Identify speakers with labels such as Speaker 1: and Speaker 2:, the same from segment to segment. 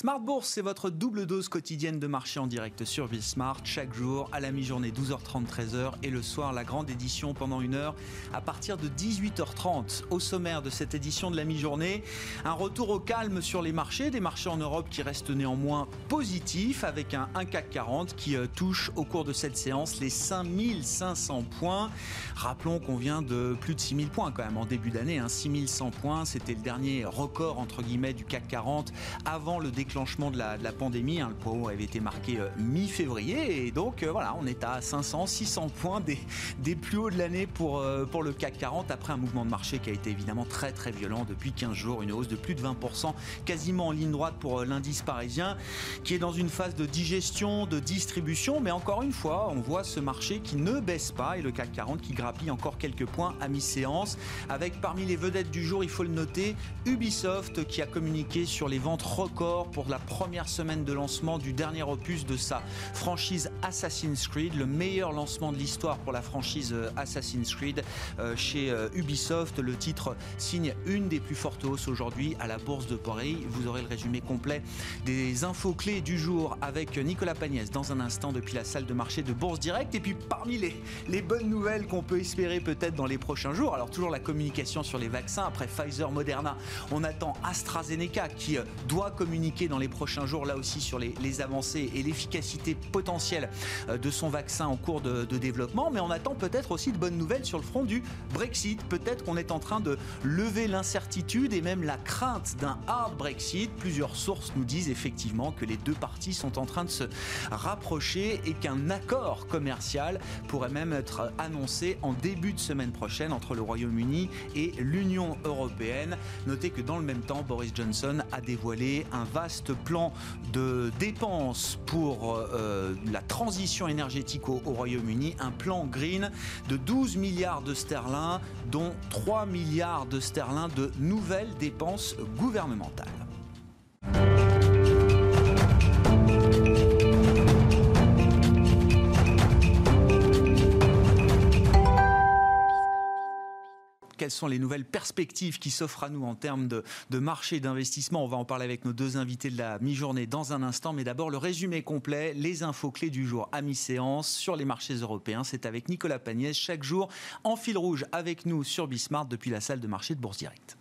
Speaker 1: Smart Bourse, c'est votre double dose quotidienne de marché en direct sur Bismart, chaque jour à la mi-journée 12h30, 13h et le soir la grande édition pendant une heure à partir de 18h30. Au sommaire de cette édition de la mi-journée, un retour au calme sur les marchés, des marchés en Europe qui restent néanmoins positifs avec un, CAC 40 qui euh, touche au cours de cette séance les 5500 points. Rappelons qu'on vient de plus de 6000 points quand même en début d'année, hein, 6100 points, c'était le dernier record entre guillemets du CAC 40 avant le déclenchement de la, pandémie. Hein, le poids haut avait été marqué euh, mi-février. Et donc euh, voilà, on est à 500, 600 points des, plus hauts de l'année pour, euh, pour le CAC 40 après un mouvement de marché qui a été évidemment très très violent depuis 15 jours, une hausse de plus de 20%, quasiment en ligne droite pour l'indice parisien qui est dans une phase de digestion, de distribution, mais encore une fois, on voit ce marché qui ne baisse pas et le CAC 40 qui grappille encore quelques points à mi-séance. Avec parmi les vedettes du jour, il faut le noter, Ubisoft qui a communiqué sur les ventes records pour la première semaine de lancement du dernier opus de sa franchise Assassin's Creed, le meilleur lancement de l'histoire pour la franchise euh, Assassin's Creed euh, chez euh, Ubisoft. Le titre signe une des plus fortes hausses aujourd'hui à la Bourse de Paris. Vous aurez le résumé complet des infos clés du jour avec Nicolas Pagnès dans un instant depuis la salle de marché de Bourse Direct. Et puis parmi les bonnes nouvelles qu'on peut espérer peut-être dans les prochains jours, alors toujours la communication sur les vaccins après Pfizer, Moderna, on attend AstraZeneca qui doit communiquer dans les prochains jours, là aussi, sur les, avancées et l'efficacité potentielle euh, de son vaccin en cours de, développement. Mais on attend peut-être aussi de bonnes nouvelles sur le front du Brexit. Peut-être qu'on est en train de lever l'incertitude et même la crainte d'un hard Brexit. Plusieurs sources nous disent effectivement que les deux parties sont en train de se rapprocher et qu'un accord commercial pourrait même être annoncé en début de semaine prochaine entre le Royaume-Uni et l'Union européenne. Notez que dans le même temps, Boris Johnson a dévoilé un vaste plan de dépenses pour euh, la transition énergétique au, au Royaume-Uni, un plan green de 12 milliards de sterling, dont 3 milliards de sterling de nouvelles dépenses gouvernementales. Quelles sont les nouvelles perspectives qui s'offrent à nous en termes de, marché d'investissement. On va en parler avec nos deux invités de la mi-journée dans un instant, mais d'abord le résumé complet, les infos clés du jour à mi-séance sur les marchés européens. C'est avec Nicolas Pagnès chaque jour en fil rouge avec nous sur Bismart depuis la salle de marché de Bourse Direct.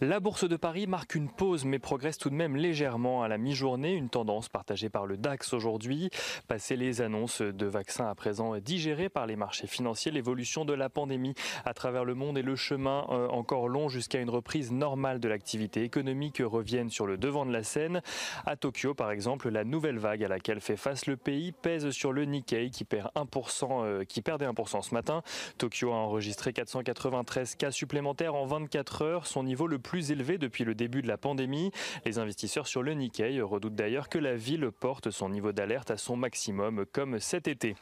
Speaker 2: La bourse de Paris marque une pause mais progresse tout de même légèrement à la mi-journée, une tendance partagée par le DAX aujourd'hui. Passé les annonces de vaccins à présent digérées par les marchés financiers, l'évolution de la pandémie à travers le monde et le chemin euh, encore long jusqu'à une reprise normale de l'activité économique reviennent sur le devant de la scène. À Tokyo par exemple, la nouvelle vague à laquelle fait face le pays pèse sur le Nikkei qui perd 1%, euh, qui perdait 1% ce matin. Tokyo a enregistré 493 cas supplémentaires en 24 heures, son niveau le plus élevé depuis le début de la pandémie. Les investisseurs sur le Nikkei redoutent d'ailleurs que la ville porte son niveau d'alerte à son maximum comme cet été.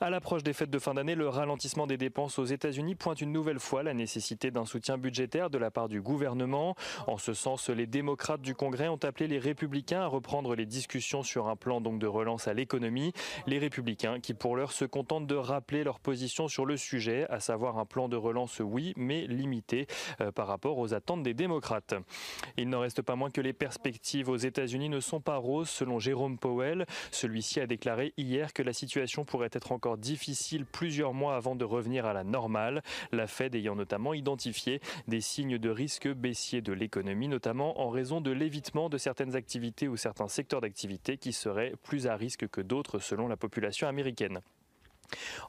Speaker 2: À l'approche des fêtes de fin d'année, le ralentissement des dépenses aux États-Unis pointe une nouvelle fois la nécessité d'un soutien budgétaire de la part du gouvernement. En ce sens, les démocrates du Congrès ont appelé les républicains à reprendre les discussions sur un plan donc de relance à l'économie. Les républicains qui pour l'heure se contentent de rappeler leur position sur le sujet, à savoir un plan de relance oui, mais limité euh, par rapport aux attentes des démocrates. Il n'en reste pas moins que les perspectives aux États-Unis ne sont pas roses, selon Jérôme Powell. Celui-ci a déclaré hier que la situation pourrait être encore difficile plusieurs mois avant de revenir à la normale, la Fed ayant notamment identifié des signes de risque baissier de l'économie, notamment en raison de l'évitement de certaines activités ou certains secteurs d'activité qui seraient plus à risque que d'autres selon la population américaine.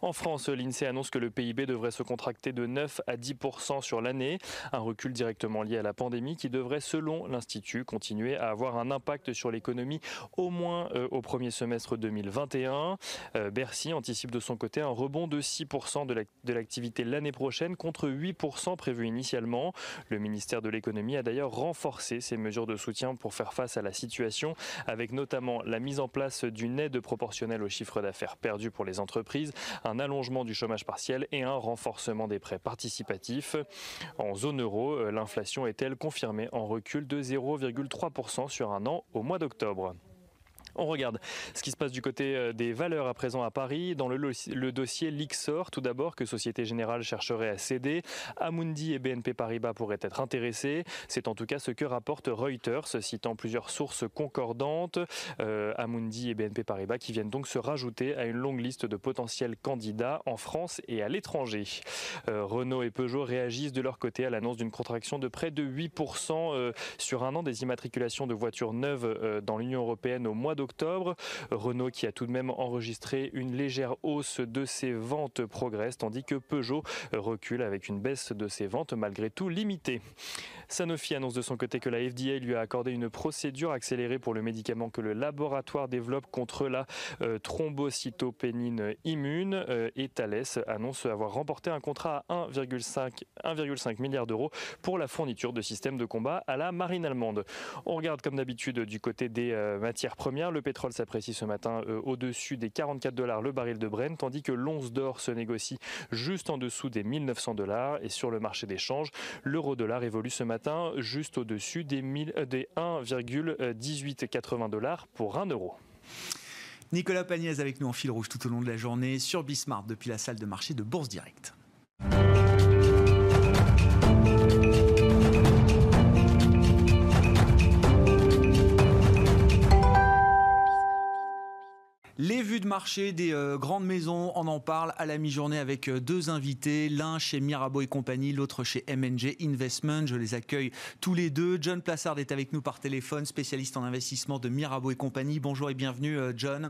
Speaker 2: En France, l'INSEE annonce que le PIB devrait se contracter de 9 à 10% sur l'année, un recul directement lié à la pandémie qui devrait, selon l'Institut, continuer à avoir un impact sur l'économie au moins euh, au premier semestre 2021. Euh, Bercy anticipe de son côté un rebond de 6% de l'activité l'année prochaine contre 8% prévu initialement. Le ministère de l'économie a d'ailleurs renforcé ses mesures de soutien pour faire face à la situation, avec notamment la mise en place d'une aide proportionnelle au chiffre d'affaires perdu pour les entreprises un allongement du chômage partiel et un renforcement des prêts participatifs. En zone euro, euh, l'inflation est-elle confirmée en recul de 0,3% sur un an au mois d'octobre? On regarde ce qui se passe du côté euh, des valeurs à présent à Paris. Dans le, dossier Lixor, tout d'abord, que Société Générale chercherait à céder. Amundi et BNP Paribas pourraient être intéressés. C'est en tout cas ce que rapporte Reuters, citant plusieurs sources concordantes. Euh, Amundi et BNP Paribas qui viennent donc se rajouter à une longue liste de potentiels candidats en France et à l'étranger. Euh, Renault et Peugeot réagissent de leur côté à l'annonce d'une contraction de près de 8% sur un an des immatriculations de voitures neuves dans l'Union européenne au mois d'octobre. Renault qui a tout de même enregistré une légère hausse de ses ventes progresse, tandis que Peugeot recule avec une baisse de ses ventes malgré tout limitée. Sanofi annonce de son côté que la FDA lui a accordé une procédure accélérée pour le médicament que le laboratoire développe contre la euh, thrombocytopénine immune euh, Thales annonce avoir remporté un contrat à 1,5 milliard d'euros pour la fourniture de systèmes de combat à la marine allemande. On regarde comme d'habitude du côté des euh, matières premières. Le pétrole s'apprécie ce matin au-dessus des 44 dollars le baril de Brent, tandis que l'once d'or se négocie juste en dessous des 1900 dollars. Et sur le marché des changes, l'euro-dollar évolue ce matin juste au-dessus des, des 1,1880 dollars pour 1 euro.
Speaker 1: Nicolas Pagnès avec nous en fil rouge tout au long de la journée sur Bismart depuis la salle de marché de Bourse Direct. Vues de marché des euh, grandes maisons, on en parle à la mi-journée avec euh, deux invités, l'un chez Mirabeau et compagnie, l'autre chez MNG Investment. Je les accueille tous les deux. John Plassard est avec nous par téléphone, spécialiste en investissement de Mirabeau et compagnie. Bonjour et bienvenue euh, John.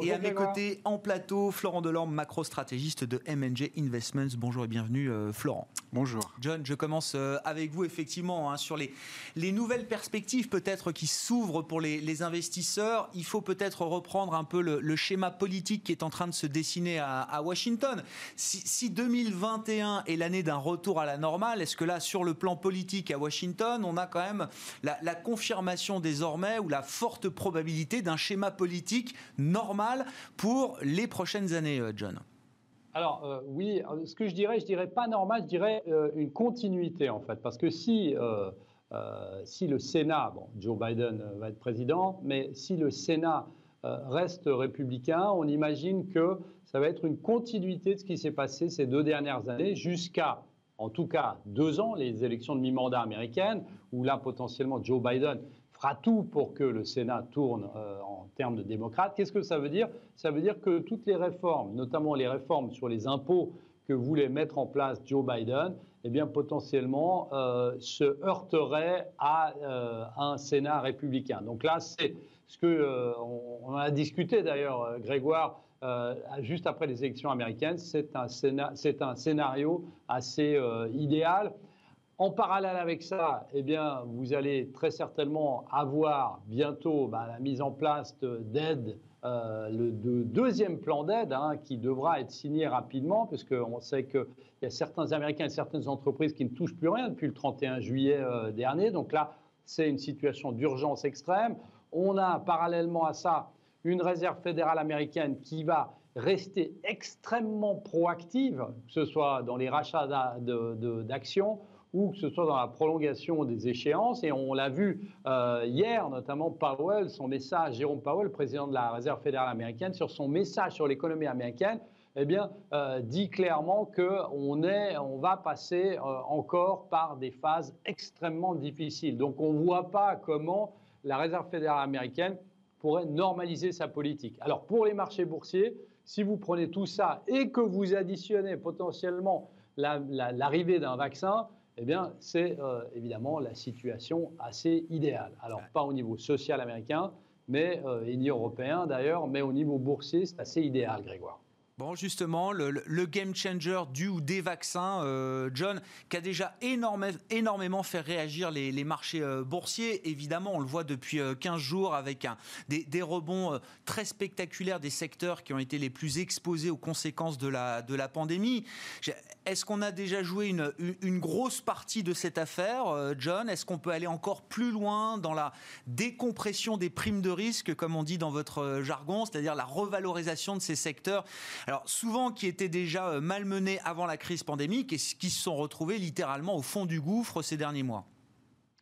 Speaker 1: et à mes côtés en plateau, Florent Delorme, macro-stratégiste de MNG Investments. Bonjour et bienvenue Florent.
Speaker 3: Bonjour.
Speaker 1: John, je commence avec vous effectivement hein, sur les, les nouvelles perspectives peut-être qui s'ouvrent pour les, les investisseurs. Il faut peut-être reprendre un peu le le, schéma politique qui est en train de se dessiner à, Washington. Si, 2021 est l'année d'un retour à la normale, est-ce que là, sur le plan politique à Washington, on a quand même la, confirmation désormais ou la forte probabilité d'un schéma politique normal pour les prochaines années, euh, John?
Speaker 3: Alors euh, oui, ce que je dirais, je dirais pas normal, je dirais euh, une continuité en fait, parce que si si le Sénat, bon, Joe Biden va être président, mais si le Sénat euh, reste républicain, on imagine que ça va être une continuité de ce qui s'est passé ces deux dernières années jusqu'à, en tout cas, deux ans, les élections de mi-mandat américaines, où là, potentiellement, Joe Biden fera tout pour que le Sénat tourne euh, en termes de démocrates. Qu'est-ce que ça veut dire? Ça veut dire que toutes les réformes, notamment les réformes sur les impôts que voulait mettre en place Joe Biden, eh bien, potentiellement euh, se heurteraient à un Sénat républicain. Donc là, c'est ce que euh, on, a discuté d'ailleurs, euh, Grégoire, euh, juste après les élections américaines, c'est un, scénario assez idéal. En parallèle avec ça, eh bien, vous allez très certainement avoir bientôt bah, la mise en place d'aides, le deuxième plan d'aide hein, qui devra être signé rapidement, puisqu'on sait qu'il y a certains Américains et certaines entreprises qui ne touchent plus rien depuis le 31 juillet dernier. Donc là, c'est une situation d'urgence extrême. On a parallèlement à ça une réserve fédérale américaine qui va rester extrêmement proactive, que ce soit dans les rachats d'actions ou que ce soit dans la prolongation des échéances. Et on l'a vu euh, hier, notamment Powell, son message, Jérôme Powell, président de la Réserve fédérale américaine, sur son message sur l'économie américaine, eh bien, euh, dit clairement qu'on on va passer euh, encore par des phases extrêmement difficiles. Donc on ne voit pas comment la Réserve fédérale américaine pourrait normaliser sa politique. Alors pour les marchés boursiers, si vous prenez tout ça et que vous additionnez potentiellement l'arrivée d'un vaccin, eh bien c'est euh, évidemment la situation assez idéale. Alors pas au niveau social américain, mais euh, ni européen d'ailleurs, mais au niveau boursier, c'est assez idéal, Grégoire.
Speaker 1: Justement, le, game changer du ou des vaccins, euh, John, qui a déjà énormément fait réagir les, marchés euh, boursiers. Évidemment, on le voit depuis 15 euh, jours avec des, rebonds très spectaculaires des secteurs qui ont été les plus exposés aux conséquences de la, pandémie. Est-ce qu'on a déjà joué une, grosse partie de cette affaire, John? Est-ce qu'on peut aller encore plus loin dans la décompression des primes de risque, comme on dit dans votre jargon, c'est-à-dire la revalorisation de ces secteurs? Alors souvent qui étaient déjà euh, malmenés avant la crise pandémique et qui se sont retrouvés littéralement au fond du gouffre ces derniers mois.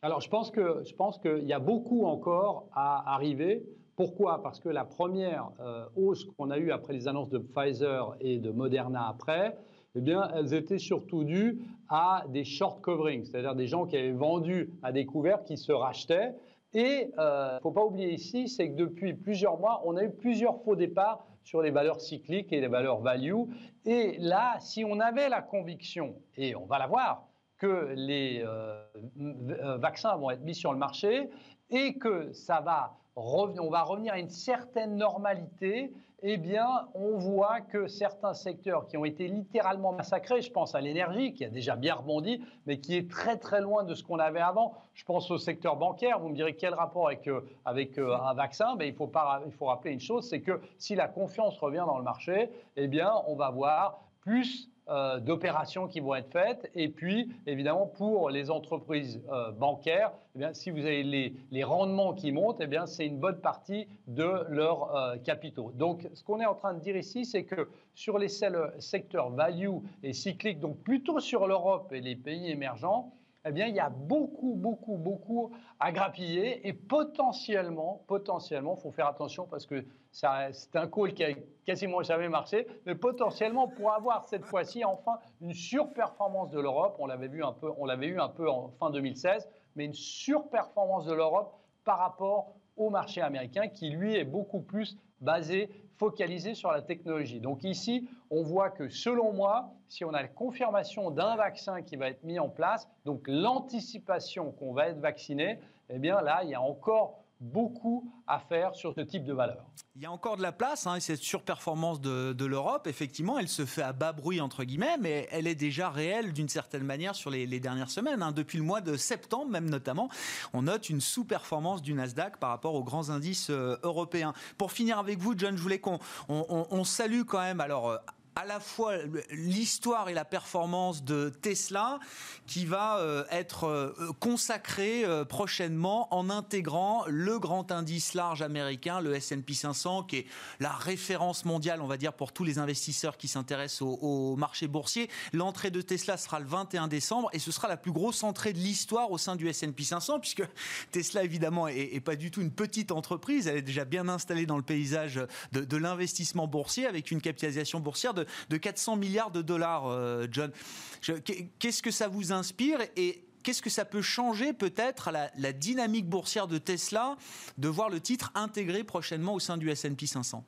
Speaker 3: Alors je pense qu'il y a beaucoup encore à arriver. Pourquoi? Parce que la première hausse qu'on a eue après les annonces de Pfizer et de Moderna après, eh bien, elles étaient surtout dues à des short coverings, c'est-à-dire des gens qui avaient vendu à découvert, qui se rachetaient. Et il euh, ne faut pas oublier ici, c'est que depuis plusieurs mois, on a eu plusieurs faux départs sur les valeurs cycliques et les valeurs value. Et là, si on avait la conviction, et on va l'avoir, que les euh, euh, vaccins vont être mis sur le marché et que ça va on va revenir à une certaine normalité, eh bien, on voit que certains secteurs qui ont été littéralement massacrés, je pense à l'énergie, qui a déjà bien rebondi, mais qui est très très loin de ce qu'on avait avant. Je pense au secteur bancaire. Vous me direz quel rapport avec, euh, avec euh, un vaccin mais il, faut il faut rappeler une chose, c'est que si la confiance revient dans le marché, eh bien, on va voir plus euh, d'opérations qui vont être faites. Et puis, évidemment, pour les entreprises euh, bancaires, eh bien, si vous avez les, les, rendements qui montent, eh c'est une bonne partie de leurs euh, capitaux. Donc, ce qu'on est en train de dire ici, c'est que sur les secteurs value et cycliques, donc plutôt sur l'Europe et les pays émergents, eh bien, il y a beaucoup, beaucoup, beaucoup à grappiller et potentiellement, potentiellement, faut faire attention parce que c'est un call qui a quasiment jamais marché, mais potentiellement pour avoir cette fois-ci enfin une surperformance de l'Europe. On l'avait vu un peu, on l'avait eu un peu en fin 2016, mais une surperformance de l'Europe par rapport au marché américain qui lui est beaucoup plus basé, focalisé sur la technologie. Donc ici, on voit que selon moi, si on a la confirmation d'un vaccin qui va être mis en place, donc l'anticipation qu'on va être vacciné, eh bien là, il y a encore beaucoup à faire sur ce type de valeur.
Speaker 1: Il y a encore de la place, hein, cette surperformance de, l'Europe, effectivement, elle se fait à bas bruit, entre guillemets, mais elle est déjà réelle d'une certaine manière sur les, dernières semaines. Hein. Depuis le mois de septembre, même notamment, on note une sous-performance du Nasdaq par rapport aux grands indices euh, européens. Pour finir avec vous, John, je voulais qu'on on, salue quand même, alors, euh, à la fois l'histoire et la performance de Tesla qui va euh, être euh, consacrée euh, prochainement en intégrant le grand indice large américain, le S&P 500, qui est la référence mondiale, on va dire, pour tous les investisseurs qui s'intéressent au, marché boursier. L'entrée de Tesla sera le 21 décembre et ce sera la plus grosse entrée de l'histoire au sein du S&P 500 puisque Tesla, évidemment, est, pas du tout une petite entreprise. Elle est déjà bien installée dans le paysage de, de l'investissement boursier avec une capitalisation boursière de de 400 milliards de dollars, euh, John. Qu'est-ce que ça vous inspire et qu'est-ce que ça peut changer peut-être la, la, dynamique boursière de Tesla de voir le titre intégré prochainement au sein du S&P 500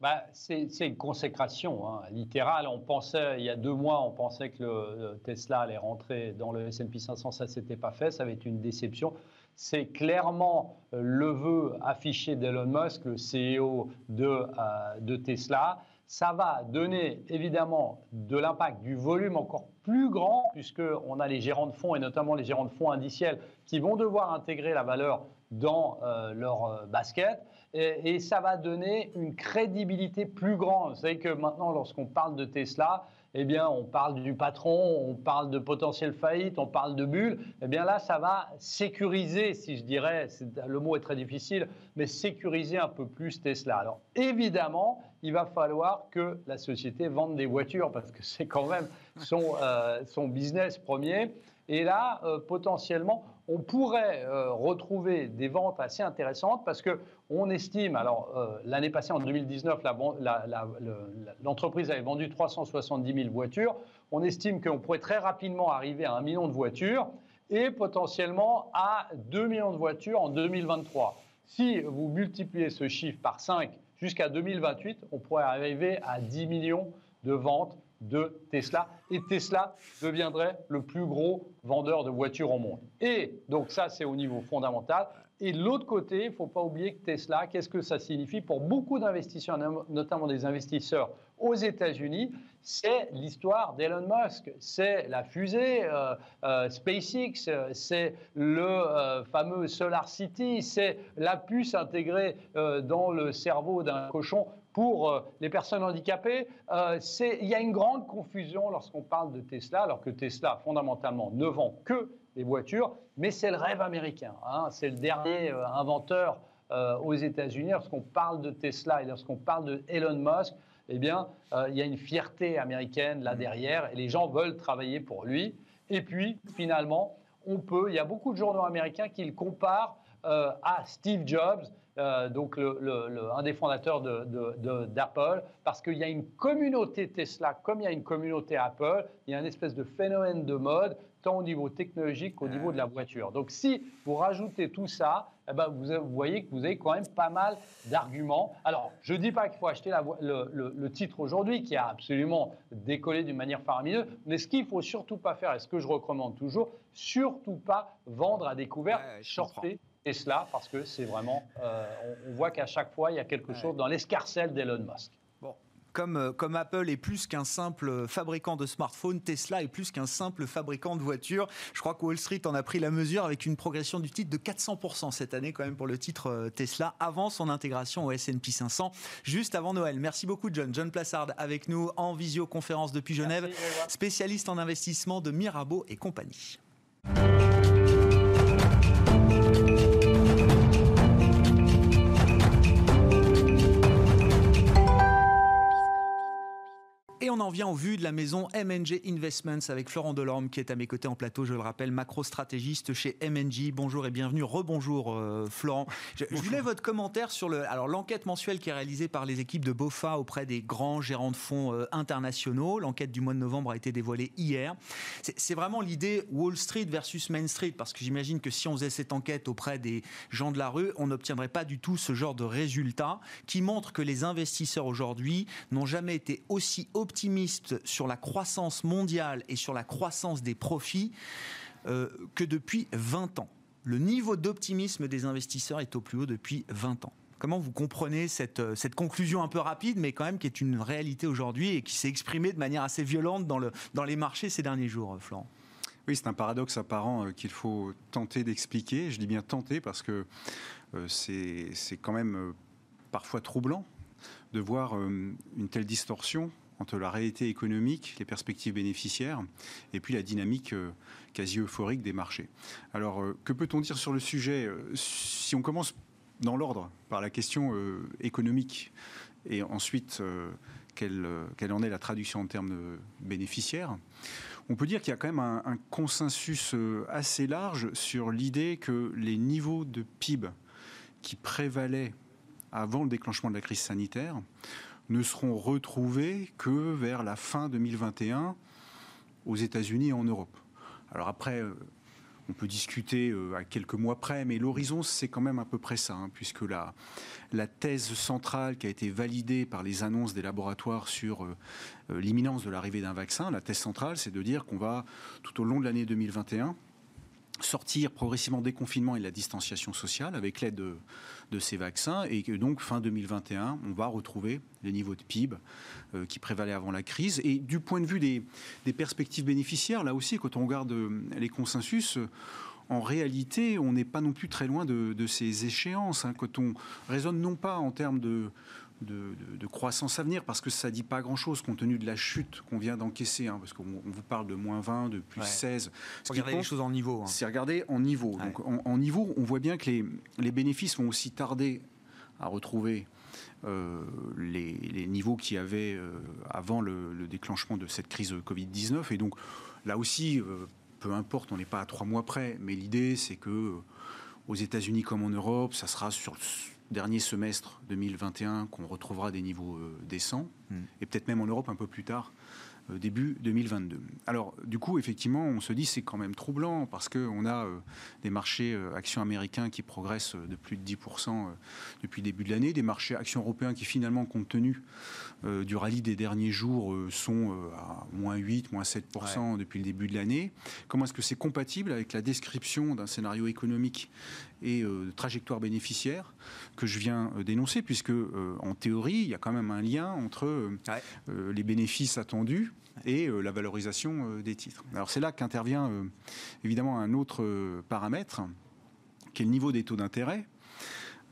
Speaker 3: bah, c'est une consécration hein, littérale. On pensait, il y a deux mois, on pensait que le, Tesla allait rentrer dans le S&P 500. Ça ne s'était pas fait. Ça avait été une déception. C'est clairement euh, le vœu affiché d'Elon Musk, le CEO de, euh, de Tesla ça va donner évidemment de l'impact, du volume encore plus grand, puisqu'on a les gérants de fonds et notamment les gérants de fonds indiciels qui vont devoir intégrer la valeur dans euh, leur euh, basket. Et, et, ça va donner une crédibilité plus grande. Vous savez que maintenant, lorsqu'on parle de Tesla, eh bien, on parle du patron, on parle de potentielle faillite, on parle de bulle. Eh bien là, ça va sécuriser, si je dirais, le mot est très difficile, mais sécuriser un peu plus Tesla. Alors évidemment, il va falloir que la société vende des voitures parce que c'est quand même son, euh, business premier. Et là, euh, potentiellement, on pourrait euh, retrouver des ventes assez intéressantes parce que on estime, alors l'année passée, en 2019, l'entreprise avait vendu 370 000 voitures. On estime qu'on pourrait très rapidement arriver à un million de voitures et potentiellement à 2 millions de voitures en 2023. Si vous multipliez ce chiffre par 5 jusqu'à 2028, on pourrait arriver à 10 millions de ventes de Tesla. Et Tesla deviendrait le plus gros vendeur de voitures au monde. Et donc ça, c'est au niveau fondamental. Et de l'autre côté, il ne faut pas oublier que Tesla, qu'est-ce que ça signifie pour beaucoup d'investisseurs, notamment des investisseurs aux États-Unis? C'est l'histoire d'Elon Musk, c'est la fusée euh, euh, SpaceX, c'est le euh, fameux Solar City, c'est la puce intégrée dans le cerveau d'un cochon pour les personnes handicapées. il y a une grande confusion lorsqu'on parle de Tesla, alors que Tesla, fondamentalement, ne vend que des voitures, mais c'est le rêve américain. Hein. C'est le dernier euh, inventeur euh, aux États-Unis. Lorsqu'on parle de Tesla et lorsqu'on parle de Elon Musk, eh bien, euh, il y a une fierté américaine là derrière et les gens veulent travailler pour lui. Et puis, finalement, on peut, il y a beaucoup de journaux américains qui le comparent à Steve Jobs, donc un des fondateurs d'Apple, parce qu'il y a une communauté Tesla, comme il y a une communauté Apple, il y a une espèce de phénomène de mode tant au niveau technologique qu'au niveau de la voiture. Donc si vous rajoutez tout ça, eh ben, vous, voyez que vous avez quand même pas mal d'arguments. Alors, je ne dis pas qu'il faut acheter le, titre aujourd'hui, qui a absolument décollé d'une manière faramineuse, mais ce qu'il ne faut surtout pas faire, et ce que je recommande toujours, surtout pas vendre à découvert, ouais, Tesla, parce que c'est vraiment, euh, on, voit qu'à chaque fois, il y a quelque chose dans l'escarcelle d'Elon Musk.
Speaker 1: Euh, comme, Apple est plus qu'un simple fabricant de smartphones, Tesla est plus qu'un simple fabricant de voitures. Je crois que Wall Street en a pris la mesure avec une progression du titre de 400% cette année quand même pour le titre euh, Tesla avant son intégration au S&P 500 juste avant Noël. Merci beaucoup John. John Plassard avec nous en visioconférence depuis Genève, spécialiste en investissement de Mirabeau et compagnie. Thank you. Et on en vient au vu de la maison MNG Investments avec Florent Delorme qui est à mes côtés en plateau, je le rappelle, macro-stratégiste chez MNG. Bonjour et bienvenue. Rebonjour euh, Florent. Je, voulais votre commentaire sur le, alors l'enquête mensuelle qui est réalisée par les équipes de BOFA auprès des grands gérants de fonds euh, internationaux. L'enquête du mois de novembre a été dévoilée hier. C'est vraiment l'idée Wall Street versus Main Street parce que j'imagine que si on faisait cette enquête auprès des gens de la rue, on n'obtiendrait pas du tout ce genre de résultats qui montrent que les investisseurs aujourd'hui n'ont jamais été aussi optimistes optimiste sur la croissance mondiale et sur la croissance des profits euh, que depuis 20 ans. Le niveau d'optimisme des investisseurs est au plus haut depuis 20 ans. Comment vous comprenez cette, euh, cette conclusion un peu rapide, mais quand même qui est une réalité aujourd'hui et qui s'est exprimée de manière assez violente dans, dans les marchés ces derniers jours, Florent?
Speaker 4: Oui, c'est un paradoxe apparent euh, qu'il faut tenter d'expliquer. Je dis bien tenter parce que c'est quand même parfois troublant de voir une telle distorsion entre la réalité économique, les perspectives bénéficiaires, et puis la dynamique euh, quasi euphorique des marchés. Alors, euh, que peut-on dire sur le sujet euh, Si on commence dans l'ordre par la question économique, et ensuite quelle, en est la traduction en termes bénéficiaires, on peut dire qu'il y a quand même un consensus assez large sur l'idée que les niveaux de PIB qui prévalaient avant le déclenchement de la crise sanitaire ne seront retrouvés que vers la fin 2021 aux États-Unis et en Europe. Alors après, euh, on peut discuter euh, à quelques mois près, mais l'horizon, c'est quand même à peu près ça, hein, puisque la, thèse centrale qui a été validée par les annonces des laboratoires sur euh, l'imminence de l'arrivée d'un vaccin, la thèse centrale, c'est de dire qu'on va, tout au long de l'année 2021, sortir progressivement des confinements et de la distanciation sociale avec l'aide de, ces vaccins et donc fin 2021, on va retrouver les niveaux de PIB euh, qui prévalaient avant la crise. Et du point de vue des, perspectives bénéficiaires, là aussi, quand on regarde euh, les consensus, en réalité, on n'est pas non plus très loin de, ces échéances. Hein. quand on raisonne non pas en termes de, de, croissance à venir parce que ça dit pas grand-chose compte tenu de la chute qu'on vient d'encaisser, hein, parce qu'on vous parle de moins 20, de plus 16.
Speaker 1: Regardez les choses en niveau. Hein.
Speaker 4: C'est regarder en niveau. Donc en, niveau, on voit bien que les, les bénéfices vont aussi tarder à retrouver euh, les, niveaux qu'il y avait euh, avant le, déclenchement de cette crise Covid-19. Et donc là aussi, euh, peu importe, on n'est pas à trois mois près, mais l'idée c'est que aux États-Unis comme en Europe, ça sera sur dernier semestre 2021 qu'on retrouvera des niveaux euh, décents, hmm. et peut-être même en Europe un peu plus tard, début 2022. Alors, du coup, effectivement, on se dit c'est quand même troublant parce qu'on a euh, des marchés actions américains qui progressent de plus de 10% depuis le début de l'année, des marchés actions européens qui finalement, compte tenu du rallye des derniers jours, sont à moins 8, moins 7% depuis le début de l'année. Comment est-ce que c'est compatible avec la description d'un scénario économique et de trajectoire bénéficiaire que je viens d'énoncer, puisque en théorie, il y a quand même un lien entre les bénéfices attendus et euh, la valorisation euh, des titres. Alors c'est là qu'intervient euh, évidemment un autre paramètre, qui est le niveau des taux d'intérêt.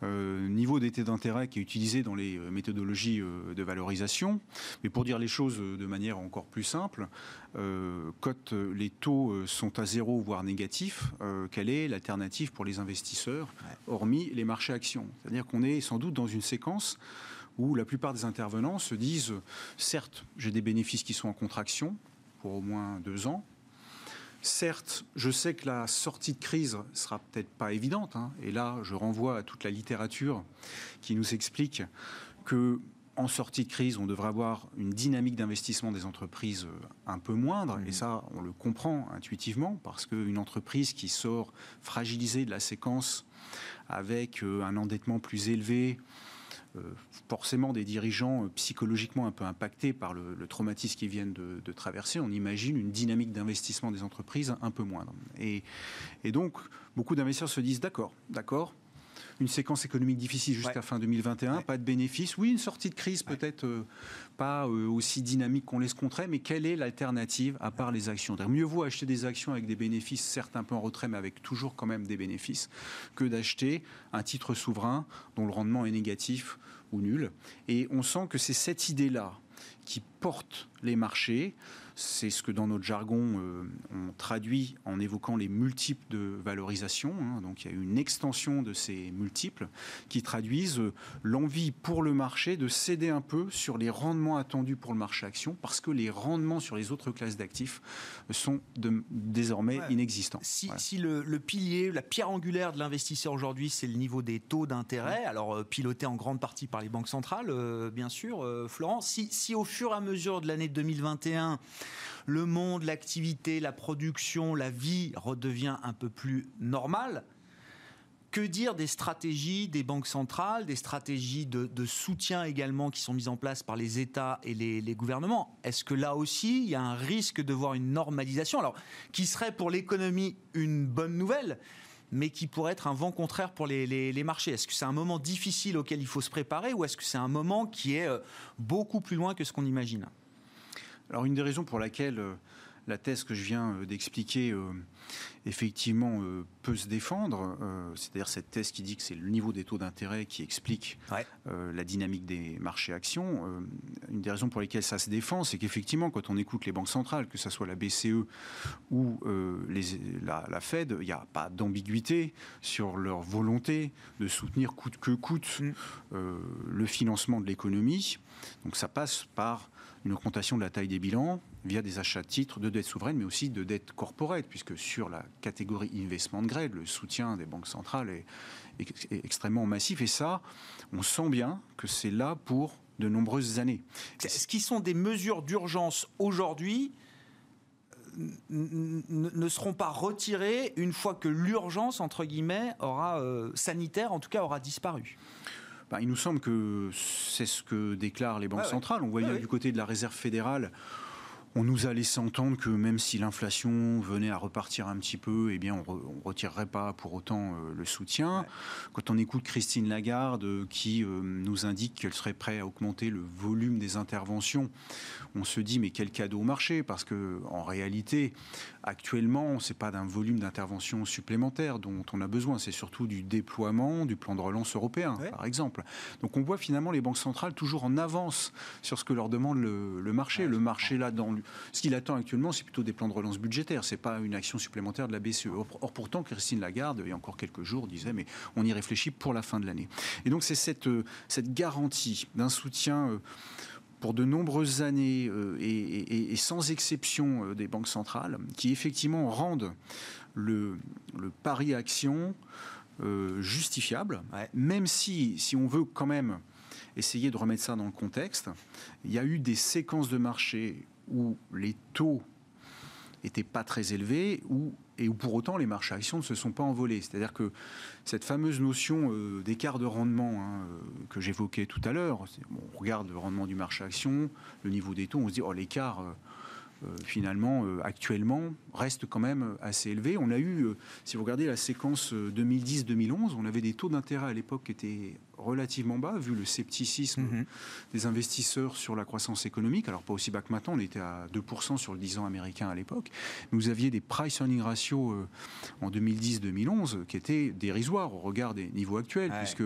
Speaker 4: niveau d'été d'intérêt qui est utilisé dans les méthodologies de valorisation. Mais pour dire les choses de manière encore plus simple, quand les taux sont à zéro, voire négatifs, quelle est l'alternative pour les investisseurs, hormis les marchés actions? C'est-à-dire qu'on est sans doute dans une séquence où la plupart des intervenants se disent, certes, j'ai des bénéfices qui sont en contraction pour au moins deux ans, Certes, je sais que la sortie de crise sera peut-être pas évidente, hein, et là, je renvoie à toute la littérature qui nous explique que en sortie de crise, on devrait avoir une dynamique d'investissement des entreprises euh, un peu moindre, et mmh. ça, on le comprend intuitivement, parce qu'une entreprise qui sort fragilisée de la séquence avec euh, un endettement plus élevé, forcément des dirigeants euh, psychologiquement un peu impactés par le, traumatisme qu'ils viennent de, traverser, on imagine une dynamique d'investissement des entreprises un peu moindre. Et, et donc, beaucoup d'investisseurs se disent d'accord, d'accord, une séquence économique difficile jusqu'à fin 2021, pas de bénéfices. Oui, une sortie de crise peut-être euh, pas euh, aussi dynamique qu'on l'escompterait, mais quelle est l'alternative à part les actions Mieux vaut acheter des actions avec des bénéfices, certes un peu en retrait, mais avec toujours quand même des bénéfices, que d'acheter un titre souverain dont le rendement est négatif ou nul. Et on sent que c'est cette idée-là qui porte les marchés. C'est ce que dans notre jargon euh, on traduit en évoquant les multiples de valorisation. Hein. Donc il y a une extension de ces multiples qui traduisent euh, l'envie pour le marché de céder un peu sur les rendements attendus pour le marché action parce que les rendements sur les autres classes d'actifs sont désormais inexistants.
Speaker 1: Si, le, pilier, la pierre angulaire de l'investisseur aujourd'hui, c'est le niveau des taux d'intérêt, alors euh, piloté en grande partie par les banques centrales, bien sûr, Florent, si, si au fur et à mesure de l'année 2021, le monde, l'activité, la production, la vie redevient un peu plus normale, que dire des stratégies des banques centrales, des stratégies de, soutien également qui sont mises en place par les États et les, gouvernements? Est-ce que là aussi, il y a un risque de voir une normalisation? Alors, qui serait pour l'économie une bonne nouvelle mais qui pourrait être un vent contraire pour les marchés? Est-ce que c'est un moment difficile auquel il faut se préparer ou est-ce que c'est un moment qui est euh, beaucoup plus loin que ce qu'on imagine?
Speaker 4: Alors une des raisons pour laquelle euh, la thèse que je viens euh, d'expliquer, euh, effectivement, peut se défendre. C'est-à-dire cette thèse qui dit que c'est le niveau des taux d'intérêt qui explique la dynamique des marchés actions. une des raisons pour lesquelles ça se défend, c'est qu'effectivement, quand on écoute les banques centrales, que ce soit la BCE ou la, Fed, il n'y a pas d'ambiguïté sur leur volonté de soutenir coûte que coûte mm. le financement de l'économie. Donc ça passe par une augmentation de la taille des bilans via des achats de titres de dette souveraine, mais aussi de dette corporate, puisque sur la catégorie investment grade, le soutien des banques centrales est, extrêmement massif. Et ça, on sent bien que c'est là pour de nombreuses années.
Speaker 1: Ce qui sont des mesures d'urgence aujourd'hui ne seront pas retirées une fois que l'urgence, entre guillemets, aura, euh, sanitaire en tout cas, aura disparu?
Speaker 4: Bah, il nous semble que c'est ce que déclarent les banques centrales. On voyait du côté de la réserve fédérale on nous a laissé entendre que même si l'inflation venait à repartir un petit peu, eh bien, on ne retirerait pas pour autant euh, le soutien. Quand on écoute Christine Lagarde euh, qui euh, nous indique qu'elle serait prête à augmenter le volume des interventions, on se dit mais quel cadeau au marché? Parce que en réalité, actuellement, c'est pas d'un volume d'intervention supplémentaire dont on a besoin, c'est surtout du déploiement du plan de relance européen, par exemple. Donc on voit finalement les banques centrales toujours en avance sur ce que leur demande le, marché. le marché là, dans ce qu'il attend actuellement, c'est plutôt des plans de relance budgétaires. C'est pas une action supplémentaire de la BCE. Or, pourtant, Christine Lagarde, il y a encore quelques jours, disait mais on y réfléchit pour la fin de l'année. Et donc c'est cette, euh, cette garantie d'un soutien euh, pour de nombreuses années euh, et, sans exception des banques centrales qui effectivement rendent le, le pari action justifiable, même si, si on veut quand même essayer de remettre ça dans le contexte, il y a eu des séquences de marché où les taux n'étaient pas très élevés où, et où pour autant les marchés actions ne se sont pas envolés. C'est-à-dire que cette fameuse notion euh, d'écart de rendement hein, euh, que j'évoquais tout à l'heure, on regarde le rendement du marché action, le niveau des taux, on se dit oh l'écart euh, finalement, euh, actuellement, reste quand même assez élevé. On a eu, euh, si vous regardez la séquence 2010-2011, on avait des taux d'intérêt à l'époque qui étaient relativement bas, vu le scepticisme mhm. des investisseurs sur la croissance économique. Alors, pas aussi bas que maintenant, on était à 2% sur le 10 ans américain à l'époque. Vous aviez des price earning ratio en 2010-2011 qui étaient dérisoires au regard des niveaux actuels, puisque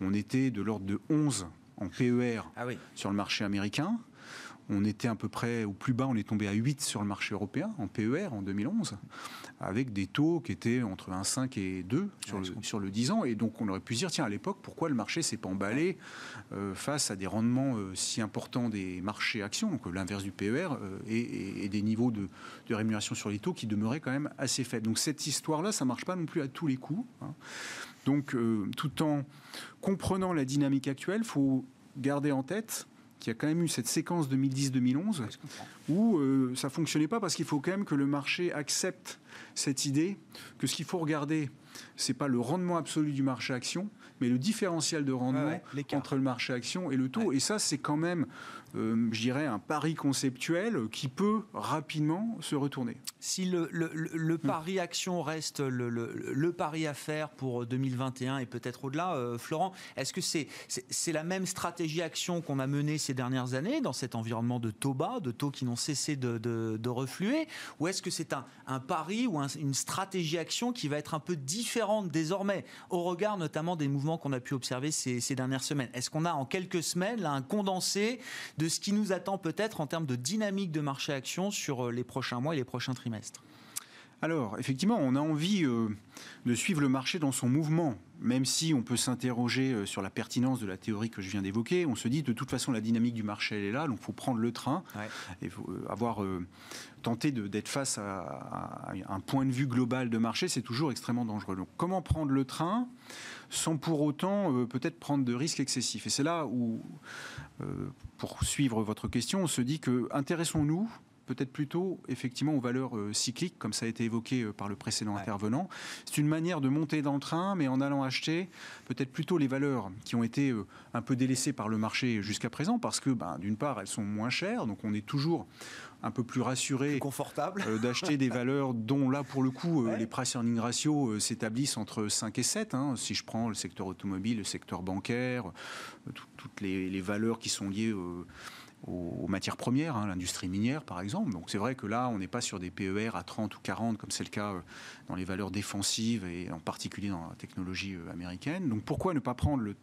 Speaker 4: on était de l'ordre de 11 en PER ah sur le marché américain on était à peu près au plus bas, on est tombé à 8 sur le marché européen en PER en 2011, avec des taux qui étaient entre 1,5 et 2 sur, le, sur le 10 ans. Et donc on aurait pu se dire, tiens, à l'époque, pourquoi le marché s'est pas emballé euh, face à des rendements euh, si importants des marchés actions, donc l'inverse du PER, euh, et, des niveaux de, rémunération sur les taux qui demeuraient quand même assez faibles. Donc cette histoire-là, ça marche pas non plus à tous les coups. Hein. Donc tout en comprenant la dynamique actuelle, il faut garder en tête qu'il y a quand même eu cette séquence 2010-2011 où euh, ça fonctionnait pas parce qu'il faut quand même que le marché accepte cette idée que ce qu'il faut regarder, c'est pas le rendement absolu du marché action, mais le différentiel de rendement entre le marché action et le taux. Et ça, c'est quand même euh, je dirais, un pari conceptuel qui peut rapidement se retourner.
Speaker 1: Si le, le, pari action reste le, pari à faire pour 2021 et peut-être au-delà, euh, Florent, est-ce que c'est c'est la même stratégie action qu'on a menée ces dernières années dans cet environnement de taux bas, de taux qui n'ont cessé de, de, refluer, ou est-ce que c'est un, un, pari ou une stratégie action qui va être un peu différente désormais, au regard notamment des mouvements qu'on a pu observer ces, ces dernières semaines. Est-ce qu'on a en quelques semaines là, un condensé de ce qui nous attend peut-être en termes de dynamique de marché action sur euh, les prochains mois et les prochains trimestres?
Speaker 4: Alors, effectivement, on a envie euh, de suivre le marché dans son mouvement, même si on peut s'interroger euh, sur la pertinence de la théorie que je viens d'évoquer. On se dit, de toute façon, la dynamique du marché, elle est là, donc il faut prendre le train et faut, avoir tenté d'être face à, un point de vue global de marché, c'est toujours extrêmement dangereux. Donc, comment prendre le train sans pour autant peut-être prendre de risques excessifs? Et c'est là où euh, pour suivre votre question, on se dit que intéressons-nous peut-être plutôt effectivement aux valeurs euh, cycliques, comme ça a été évoqué euh, par le précédent intervenant. C'est une manière de monter dans le train, mais en allant acheter peut-être plutôt les valeurs qui ont été un peu délaissées par le marché jusqu'à présent, parce que ben, d'une part, elles sont moins chères, donc on est toujours un peu plus rassuré
Speaker 1: confortable
Speaker 4: d'acheter des valeurs dont là pour le coup les price earning ratio s'établissent entre 5 et 7 hein. si je prends le secteur automobile le secteur bancaire toutes les, valeurs qui sont liées aux, matières premières, hein, l'industrie minière par exemple. Donc c'est vrai que là, on n'est pas sur des PER à 30 ou 40 comme c'est le cas euh, dans les valeurs défensives et en particulier dans la technologie euh, américaine. Donc pourquoi ne pas prendre le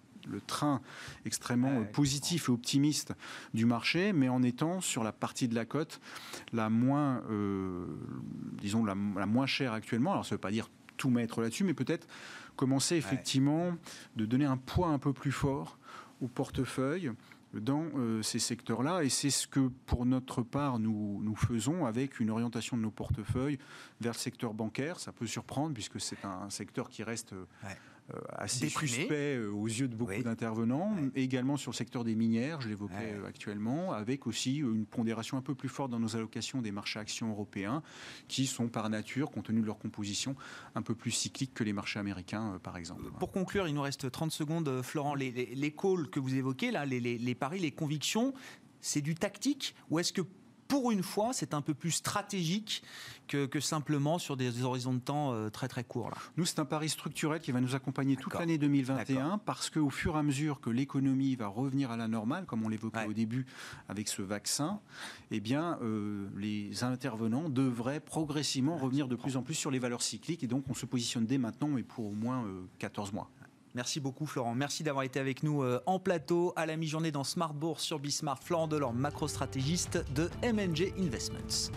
Speaker 4: train extrêmement euh, positif et optimiste du marché, mais en étant sur la partie de la cote la moins, disons, la, moins chère actuellement. Alors ça ne veut pas dire tout mettre là-dessus, mais peut-être commencer effectivement de donner un poids un peu plus fort au portefeuille dans euh, ces secteurs-là. Et c'est ce que, pour notre part, nous, faisons avec une orientation de nos portefeuilles vers le secteur bancaire. Ça peut surprendre puisque c'est un secteur qui reste euh, assez suspect euh, aux yeux de beaucoup d'intervenants. Également sur le secteur des minières, je l'évoquais euh, actuellement, avec aussi une pondération un peu plus forte dans nos allocations des marchés actions européens, qui sont par nature, compte tenu de leur composition, un peu plus cycliques que les marchés américains, par exemple.
Speaker 1: Pour conclure, il nous reste 30 secondes, Florent. Les, les, calls que vous évoquez, là, les, les paris, les convictions, c'est du tactique ou est-ce que pour une fois, c'est un peu plus stratégique que, simplement sur des horizons de temps euh, très très courts. Là.
Speaker 4: Nous, c'est un pari structurel qui va nous accompagner toute l'année 2021 parce qu'au fur et à mesure que l'économie va revenir à la normale, comme on l'évoquait au début avec ce vaccin, eh bien, euh, les intervenants devraient progressivement revenir de plus en plus sur les valeurs cycliques et donc on se positionne dès maintenant, mais pour au moins 14 euh, mois.
Speaker 1: Merci beaucoup Florent. Merci d'avoir été avec nous euh, en plateau à la mi-journée dans Smart sur Bismart. Florent Delorme, macro-stratégiste de MNG Investments.